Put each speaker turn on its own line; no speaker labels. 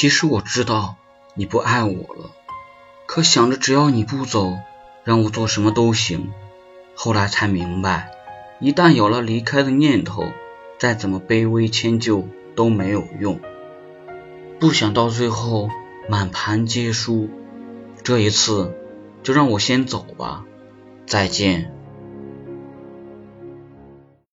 其实我知道你不爱我了。可想着只要你不走让我做什么都行。后来才明白一旦有了离开的念头再怎么卑微迁就都没有用。不想到最后满盘皆输这一次就让我先走吧。再见。